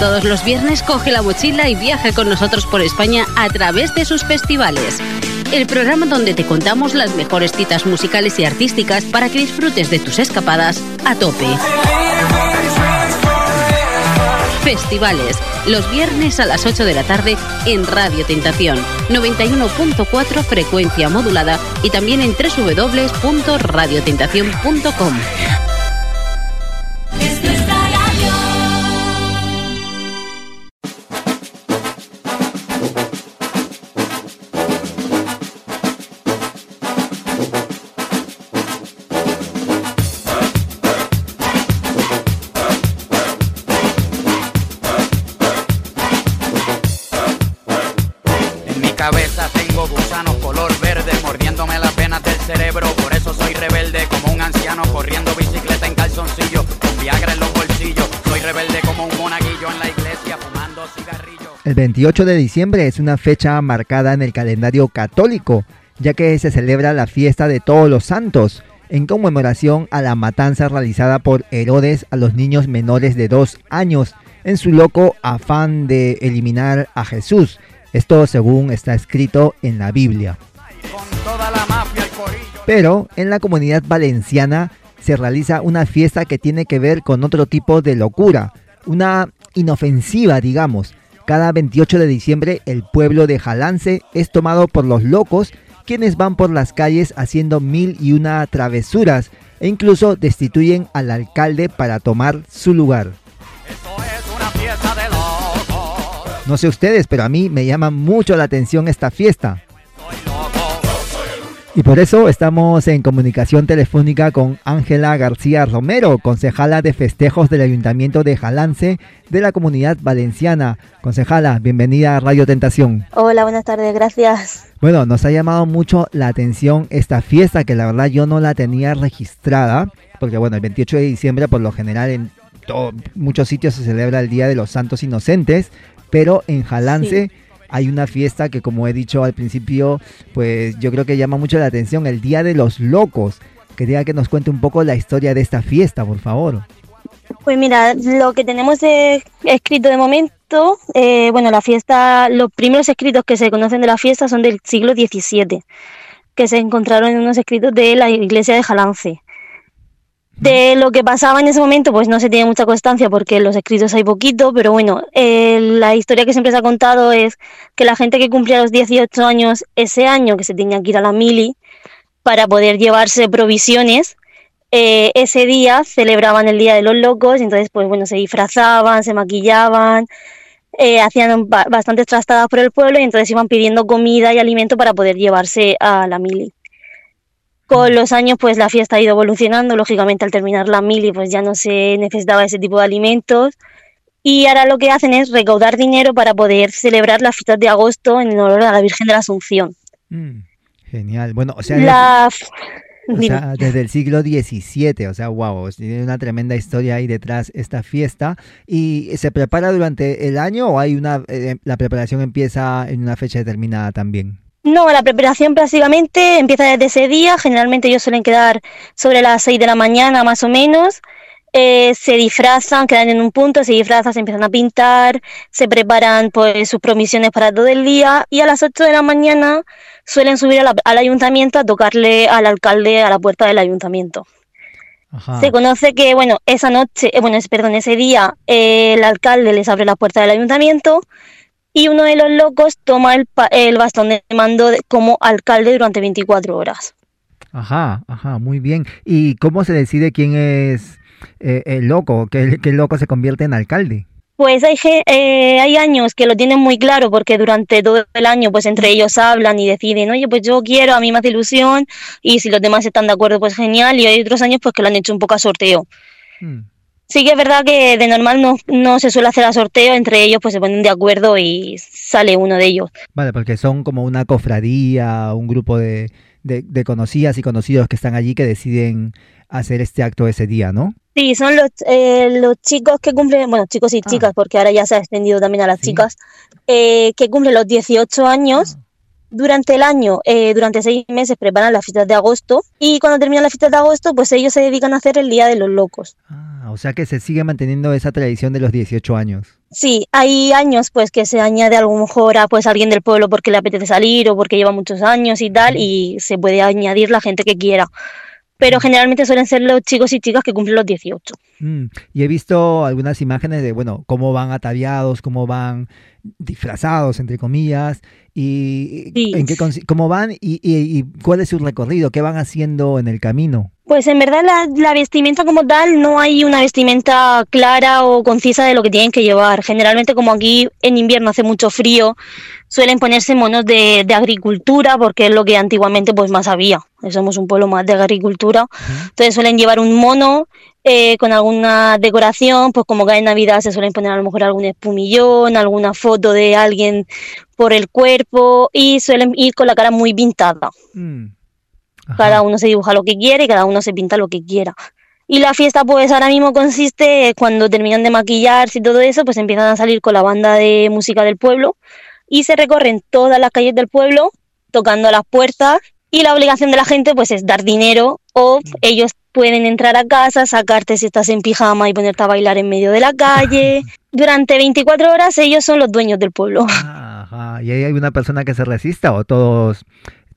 Todos los viernes coge la mochila y viaja con nosotros por España a través de sus festivales. El programa donde te contamos las mejores citas musicales y artísticas para que disfrutes de tus escapadas a tope. Festivales, los viernes a las 8 de la tarde en Radio Tentación, 91.4 frecuencia modulada y también en www.radiotentación.com. cabeza tengo gusanos color verde mordiéndome las venas del cerebro. Por eso soy rebelde como un anciano corriendo bicicleta en calzoncillo con Viagra en los bolsillos. Soy rebelde como un monaguillo en la iglesia fumando cigarrillos. El 28 de diciembre es una fecha marcada en el calendario católico, ya que se celebra la fiesta de todos los santos, en conmemoración a la matanza realizada por Herodes a los niños menores de dos años, en su loco afán de eliminar a Jesús. Esto según está escrito en la Biblia. Pero en la comunidad valenciana se realiza una fiesta que tiene que ver con otro tipo de locura, una inofensiva, digamos. Cada 28 de diciembre el pueblo de Jalance es tomado por los locos, quienes van por las calles haciendo mil y una travesuras e incluso destituyen al alcalde para tomar su lugar. No sé ustedes, pero a mí me llama mucho la atención esta fiesta. Y por eso estamos en comunicación telefónica con Ángela García Romero, concejala de festejos del Ayuntamiento de Jalance de la Comunidad Valenciana. Concejala, bienvenida a Radio Tentación. Hola, buenas tardes, gracias. Bueno, nos ha llamado mucho la atención esta fiesta que la verdad yo no la tenía registrada, porque bueno, el 28 de diciembre por lo general en muchos sitios se celebra el Día de los Santos Inocentes, pero en Jalance hay una fiesta que como he dicho al principio, pues yo creo que llama mucho la atención, el Día de los Locos. Quería que nos cuente un poco la historia de esta fiesta, por favor. Pues mira, lo que tenemos escrito de momento, eh, bueno, la fiesta, los primeros escritos que se conocen de la fiesta son del siglo XVII, que se encontraron en unos escritos de la iglesia de Jalance. De lo que pasaba en ese momento, pues no se tiene mucha constancia porque los escritos hay poquito, pero bueno, eh, la historia que siempre se ha contado es que la gente que cumplía los 18 años ese año, que se tenía que ir a la mili para poder llevarse provisiones, eh, ese día celebraban el Día de los Locos, entonces pues bueno, se disfrazaban, se maquillaban, eh, hacían ba- bastantes trastadas por el pueblo y entonces iban pidiendo comida y alimento para poder llevarse a la mili. Con los años pues la fiesta ha ido evolucionando, lógicamente al terminar la mili pues ya no se necesitaba ese tipo de alimentos y ahora lo que hacen es recaudar dinero para poder celebrar las fiestas de agosto en honor a la Virgen de la Asunción. Mm, genial. Bueno, o sea, La... O Dime. sea, desde el siglo XVII, o sea, wow, tiene una tremenda historia ahí detrás esta fiesta. ¿Y se prepara durante el año o hay una, eh, la preparación empieza en una fecha determinada también? No, la preparación básicamente empieza desde ese día. Generalmente ellos suelen quedar sobre las 6 de la mañana más o menos. Eh, se disfrazan, quedan en un punto, se disfrazan, se empiezan a pintar, se preparan pues sus provisiones para todo el día y a las 8 de la mañana suelen subir la- al ayuntamiento a tocarle al alcalde a la puerta del ayuntamiento. Ajá. Se conoce que, bueno, esa noche, eh, bueno, perdón, ese día eh, el alcalde les abre la puerta del ayuntamiento y uno de los locos toma el, pa- el bastón de mando de- como alcalde durante 24 horas. Ajá, ajá, muy bien. ¿Y cómo se decide quién es eh, el loco? ¿Qué, qué loco se convierte en alcalde? Pues hay, eh, hay años que lo tienen muy claro porque durante todo el año pues entre ellos hablan y deciden, oye, pues yo quiero, a mí me hace ilusión y si los demás están de acuerdo pues genial y hay otros años pues que lo han hecho un poco a sorteo. Mm, Sí que es verdad que de normal no, no se suele hacer a sorteo, entre ellos pues se ponen de acuerdo y sale uno de ellos. Vale, porque son como una cofradía, un grupo de, de, de conocidas y conocidos que están allí que deciden hacer este acto ese día, ¿no? Sí, son los, eh, los chicos que cumplen, bueno, chicos y Ah. chicas, porque ahora ya se ha extendido también a las Sí. chicas, eh, que cumplen los 18 años durante el año, eh, durante seis meses, preparan las fiestas de agosto y cuando terminan las fiestas de agosto, pues ellos se dedican a hacer el Día de los Locos. Ah, o sea que se sigue manteniendo esa tradición de los 18 años. Sí, hay años pues que se añade a lo mejor a pues alguien del pueblo porque le apetece salir o porque lleva muchos años y tal y se puede añadir la gente que quiera. Pero generalmente suelen ser los chicos y chicas que cumplen los 18. Mm, y he visto algunas imágenes de, bueno, cómo van ataviados, cómo van disfrazados, entre comillas, y en qué cómo van y, y, cuál es su recorrido, qué van haciendo en el camino. Pues en verdad la, la, vestimenta como tal no hay una vestimenta clara o concisa de lo que tienen que llevar. Generalmente como aquí en invierno hace mucho frío, suelen ponerse monos de, de agricultura porque es lo que antiguamente pues más había. Somos un pueblo más de agricultura. Entonces suelen llevar un mono eh, con alguna decoración, pues como en Navidad se suelen poner a lo mejor algún espumillón, alguna foto de alguien por el cuerpo y suelen ir con la cara muy pintada. Mm. Cada uno se dibuja lo que quiere y cada uno se pinta lo que quiera. Y la fiesta pues ahora mismo consiste cuando terminan de maquillarse y todo eso, pues empiezan a salir con la banda de música del pueblo y se recorren todas las calles del pueblo tocando las puertas y la obligación de la gente pues es dar dinero o ellos pueden entrar a casa, sacarte si estás en pijama y ponerte a bailar en medio de la calle. Durante 24 horas ellos son los dueños del pueblo. Ajá. ¿Y hay una persona que se resista o todos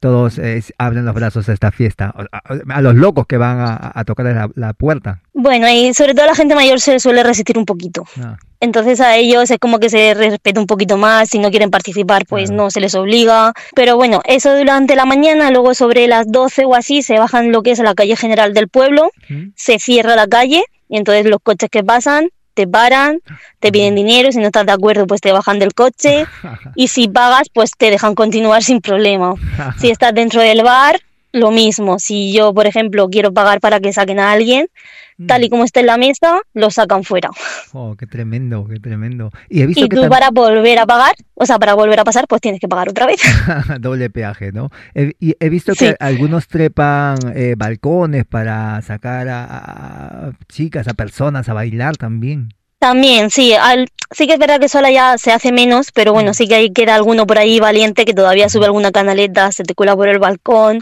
todos eh, abren los brazos a esta fiesta, a, los locos que van a, tocar la, puerta. Bueno, y sobre todo la gente mayor se suele resistir un poquito. Ah. Entonces a ellos es como que se respeta un poquito más, si no quieren participar pues no se les obliga. Pero bueno, eso durante la mañana, luego sobre las 12 o así se bajan lo que es la calle general del pueblo, se cierra la calle y entonces los coches que pasan te paran, te piden dinero, si no estás de acuerdo, pues te bajan del coche y si pagas, pues te dejan continuar sin problema. Si estás dentro del bar, lo mismo. Si yo, por ejemplo, quiero pagar para que saquen a alguien, tal y mm. como está en la mesa, lo sacan fuera. Oh, qué tremendo, qué tremendo. Y, he visto tú para volver a pagar, o sea, para volver a pasar, pues tienes que pagar otra vez. Doble peaje, ¿no? He, y he visto que algunos trepan eh, balcones para sacar a, chicas, a personas a bailar también. También, sí, sí que es verdad que sola ya se hace menos, pero bueno, mm. sí que hay queda alguno por ahí valiente que todavía sube alguna canaleta, se te cuela por el balcón,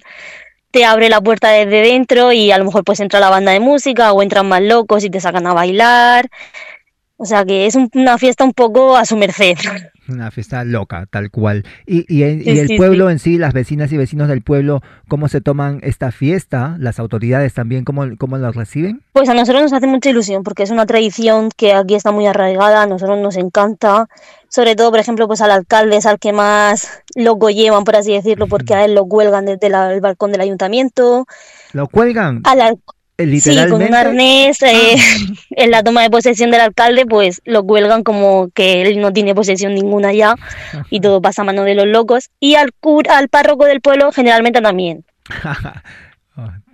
te abre la puerta desde dentro y a lo mejor pues entra la banda de música o entran más locos y te sacan a bailar. O sea que es una fiesta un poco a su merced. Una fiesta loca, tal cual. Y, y, el pueblo en sí, las vecinas y vecinos del pueblo, ¿cómo se toman esta fiesta? ¿Las autoridades también, cómo, cómo lo reciben? Pues a nosotros nos hace mucha ilusión porque es una tradición que aquí está muy arraigada, a nosotros nos encanta. Sobre todo, por ejemplo, pues al alcalde es al que más loco llevan, por así decirlo, porque a él lo cuelgan desde el balcón del ayuntamiento. ¿Lo cuelgan? Al, Sí, con un arnés eh, ah. en la toma de posesión del alcalde, pues lo cuelgan como que él no tiene posesión ninguna ya y todo pasa a mano de los locos. Y al, cura, al párroco del pueblo generalmente también.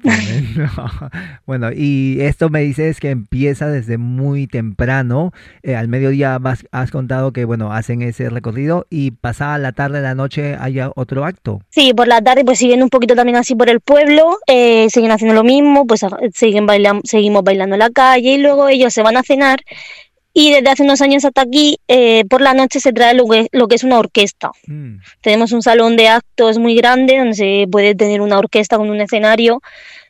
Bueno, y esto me dices que empieza desde muy temprano. Eh, al mediodía has contado que, bueno, hacen ese recorrido y pasada la tarde, la noche, haya otro acto. Sí, por la tarde pues siguen un poquito también así por el pueblo, eh, siguen haciendo lo mismo, pues siguen bailando, seguimos bailando en la calle y luego ellos se van a cenar y desde hace unos años hasta aquí, eh, por la noche se trae lo que, lo que es una orquesta. Mm. Tenemos un salón de actos muy grande donde se puede tener una orquesta con un escenario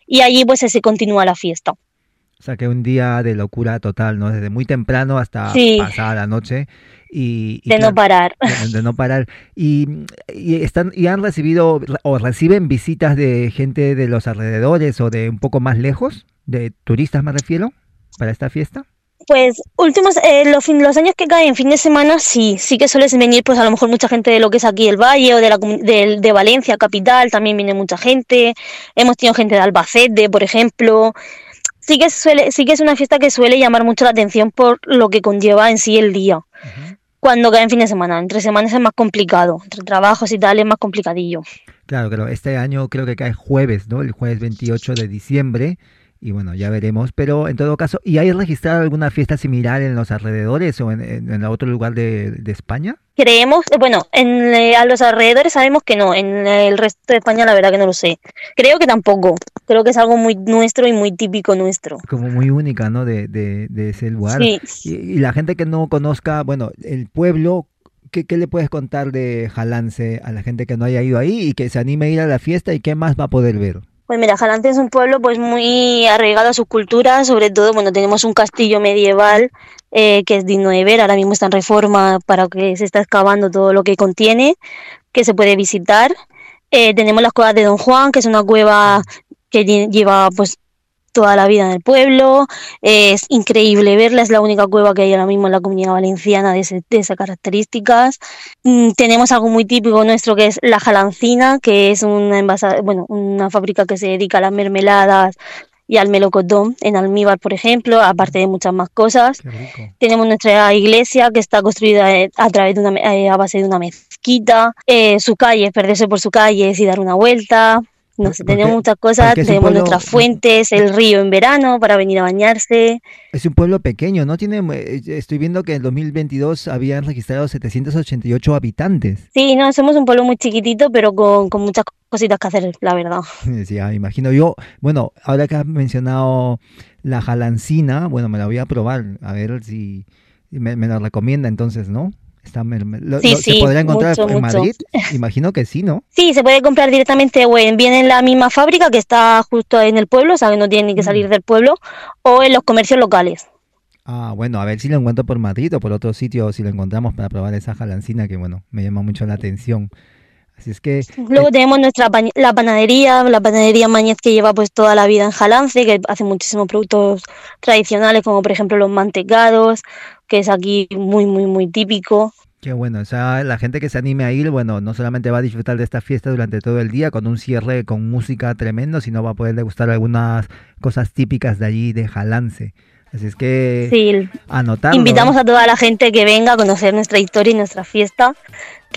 y allí pues se continúa la fiesta. O sea que un día de locura total, ¿no? Desde muy temprano hasta pasada la noche. Y, de no parar. De, no parar. Y, están, y han recibido o reciben visitas de gente de los alrededores o de un poco más lejos, de turistas me refiero, para esta fiesta. Pues últimos, eh, los, los años que caen fin de semana sí, sí que suele venir pues a lo mejor mucha gente de lo que es aquí el Valle o de, la, de, de Valencia, capital, también viene mucha gente. Hemos tenido gente de Albacete, por ejemplo. Sí que, suele, sí que es una fiesta que suele llamar mucho la atención por lo que conlleva en sí el día. Cuando cae en fin de semana, entre semanas es más complicado, entre trabajos y tal es más complicadillo. Claro, pero este año creo que cae jueves, ¿no? El jueves 28 de diciembre y bueno, ya veremos. Pero en todo caso, ¿y hay registrado alguna fiesta similar en los alrededores o en, en, otro lugar de, España? Creemos, bueno, en, eh, a los alrededores sabemos que no, en el resto de España la verdad que no lo sé. Creo que tampoco, creo que es algo muy nuestro y muy típico nuestro. Como muy única, ¿no? De, de, ese lugar. Y, y, la gente que no conozca, bueno, el pueblo ¿qué, ¿qué, le puedes contar de Jalance a la gente que no haya ido ahí y que se anime a ir a la fiesta y qué más va a poder ver? Pues mira, Jalante es un pueblo pues muy arraigado a su cultura, sobre todo, bueno, tenemos un castillo medieval eh, que es digno de ver, ahora mismo está en reforma para que se está excavando todo lo que contiene, que se puede visitar. Eh, tenemos las cuevas de Don Juan, que es una cueva que lleva pues toda la vida en el pueblo, es increíble verla, es la única cueva que hay ahora mismo en la comunidad valenciana de, esas características. Mm, tenemos algo muy típico nuestro que es la jalancina, que es una, bueno, una fábrica que se dedica a las mermeladas y al melocotón en almíbar, por ejemplo, aparte de muchas más cosas. Tenemos nuestra iglesia que está construida eh, a través de una, eh, a base de una mezquita. Eh, su calle, perderse por su calle y dar una vuelta. No sé, tenemos muchas cosas, tenemos nuestras fuentes, el río en verano para venir a bañarse. Es un pueblo pequeño, ¿no? Tiene, eh, estoy viendo que en 2022 habían registrado 788 habitantes. Sí, no, somos un pueblo muy chiquitito, pero con, con muchas cositas que hacer, la verdad. Sí, imagino yo. Bueno, ahora que has mencionado la jalancina, bueno, me la voy a probar, a ver si me, me la recomienda entonces, ¿no? ¿Se podría encontrar en Madrid? Imagino que sí, ¿no? Sí, se puede comprar directamente o bien en la misma fábrica que está justo en el pueblo, o sea que no tiene ni que salir mm. del pueblo, o en los comercios locales. Ah, bueno, a ver si lo encuentro por Madrid o por otro sitio, si lo encontramos para probar esa jalancina que, bueno, me llama mucho la atención. Así es que... Luego eh, tenemos nuestra la panadería, la panadería Mañez que lleva pues toda la vida en Jalance, que hace muchísimos productos tradicionales como por ejemplo los mantecados, que es aquí muy, muy, muy típico. Qué bueno, o sea, la gente que se anime a ir, bueno, no solamente va a disfrutar de esta fiesta durante todo el día con un cierre con música tremendo, sino va a poder degustar algunas cosas típicas de allí, de Jalance. Así es que sí, Invitamos ¿eh? a toda la gente que venga a conocer nuestra historia y nuestra fiesta,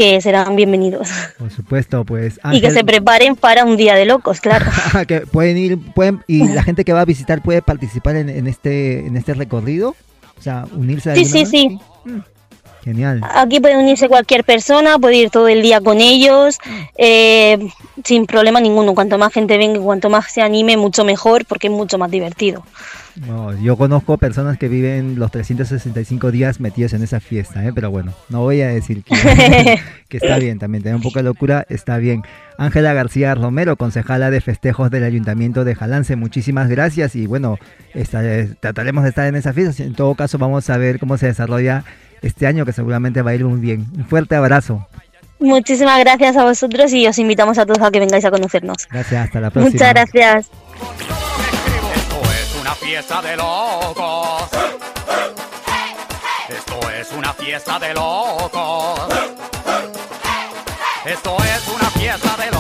que serán bienvenidos. Por supuesto, pues. Y que se preparen para un día de locos, claro. que pueden ir, pueden, y la gente que va a visitar puede participar en, este, en este recorrido. O sea, unirse a Sí, sí, sí. Mm, genial. Aquí puede unirse cualquier persona, puede ir todo el día con ellos, eh, sin problema ninguno. Cuanto más gente venga, cuanto más se anime, mucho mejor, porque es mucho más divertido. Yo conozco personas que viven los 365 días metidos en esa fiesta, ¿eh? pero bueno, no voy a decir que, que está bien también, tener un poco de locura está bien. Ángela García Romero, concejala de festejos del Ayuntamiento de Jalance, muchísimas gracias y bueno, trataremos de estar en esa fiesta. En todo caso, vamos a ver cómo se desarrolla este año, que seguramente va a ir muy bien. Un fuerte abrazo. Muchísimas gracias a vosotros y os invitamos a todos a que vengáis a conocernos. Gracias, hasta la próxima. Muchas gracias. Una fiesta de locos. Esto es una fiesta de locos. Esto es una fiesta de locos.